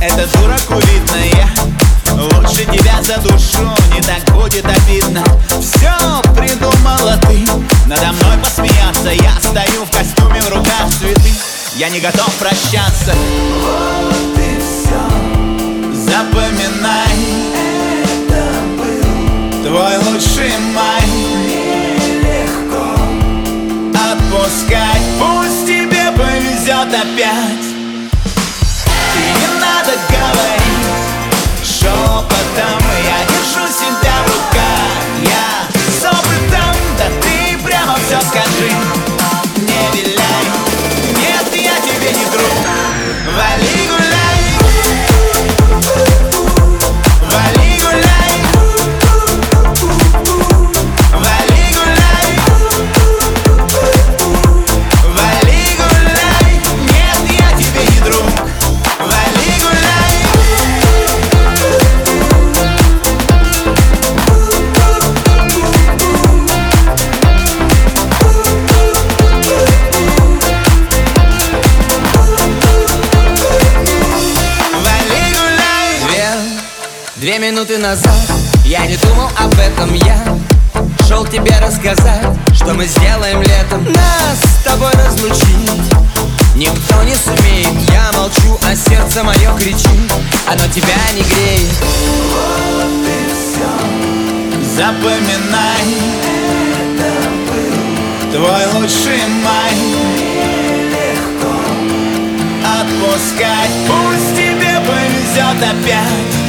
это дураку видно Я лучше тебя задушу, не так будет обидно. Все придумала ты, надо мной посмеяться. Я стою в костюме, в руках цветы. Я не готов прощаться. Вот и все Запоминай, Это был твой лучший май. Нелегко. Отпускай, пусть тебе повезет опять И не Две, минуты назад Я не думал об этом я Шел тебе рассказать, что мы сделаем летом. Нас с тобой разлучить Никто не сумеет. Я молчу, а сердце мое кричит Оно тебя не греет. Вот и все Запоминай Твой лучший май. Нелегко Отпускай. Пусть тебе повезет опять